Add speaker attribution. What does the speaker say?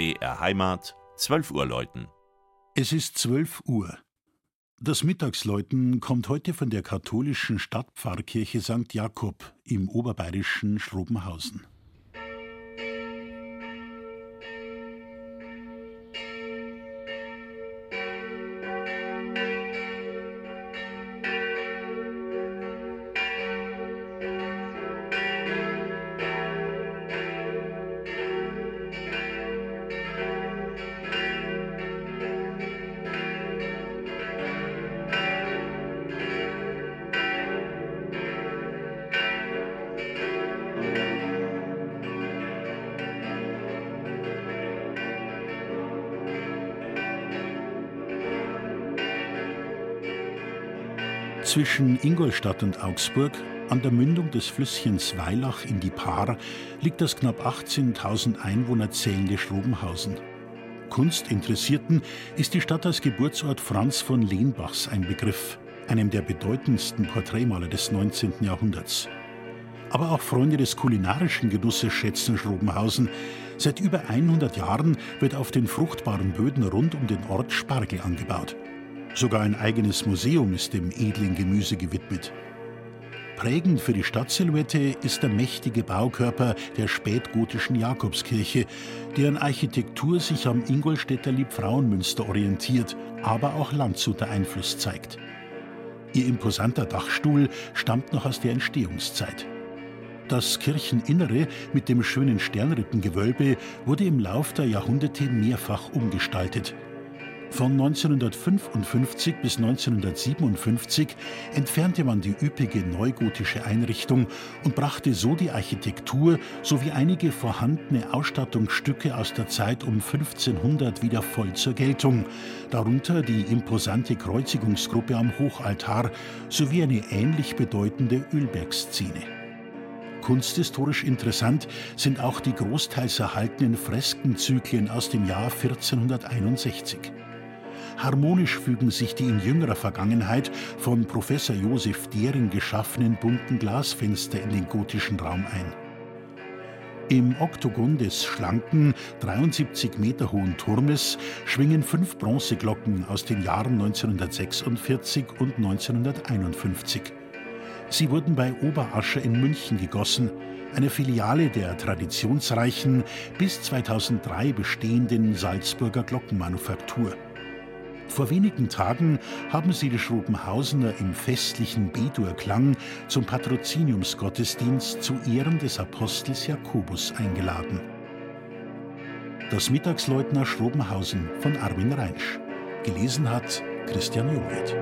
Speaker 1: BR Heimat, 12 Uhr läuten.
Speaker 2: Es ist 12 Uhr. Das Mittagsläuten kommt heute von der katholischen Stadtpfarrkirche St. Jakob im oberbayerischen Schrobenhausen. Zwischen Ingolstadt und Augsburg, an der Mündung des Flüsschens Weilach in die Paar, liegt das knapp 18.000 Einwohner zählende Schrobenhausen. Kunstinteressierten ist die Stadt als Geburtsort Franz von Lehnbachs ein Begriff, einem der bedeutendsten Porträtmaler des 19. Jahrhunderts. Aber auch Freunde des kulinarischen Genusses schätzen Schrobenhausen. Seit über 100 Jahren wird auf den fruchtbaren Böden rund um den Ort Spargel angebaut. Sogar ein eigenes Museum ist dem edlen Gemüse gewidmet. Prägend für die Stadtsilhouette ist der mächtige Baukörper der spätgotischen Jakobskirche, deren Architektur sich am Ingolstädter Liebfrauenmünster orientiert, aber auch Landshuter Einfluss zeigt. Ihr imposanter Dachstuhl stammt noch aus der Entstehungszeit. Das Kircheninnere mit dem schönen Sternrippengewölbe wurde im Lauf der Jahrhunderte mehrfach umgestaltet. Von 1955 bis 1957 entfernte man die üppige neugotische Einrichtung und brachte so die Architektur sowie einige vorhandene Ausstattungsstücke aus der Zeit um 1500 wieder voll zur Geltung, darunter die imposante Kreuzigungsgruppe am Hochaltar sowie eine ähnlich bedeutende Ölbergszene. Kunsthistorisch interessant sind auch die großteils erhaltenen Freskenzyklen aus dem Jahr 1461. Harmonisch fügen sich die in jüngerer Vergangenheit von Professor Josef Dering geschaffenen bunten Glasfenster in den gotischen Raum ein. Im Oktogon des schlanken, 73 Meter hohen Turmes schwingen fünf Bronzeglocken aus den Jahren 1946 und 1951. Sie wurden bei Oberascher in München gegossen, eine Filiale der traditionsreichen, bis 2003 bestehenden Salzburger Glockenmanufaktur. Vor wenigen Tagen haben sie die Schrobenhausener im festlichen B-Dur-Klang zum Patroziniumsgottesdienst zu Ehren des Apostels Jakobus eingeladen. Das Mittagsleutner Schrobenhausen von Armin Reinsch. Gelesen hat Christian Jungwirth.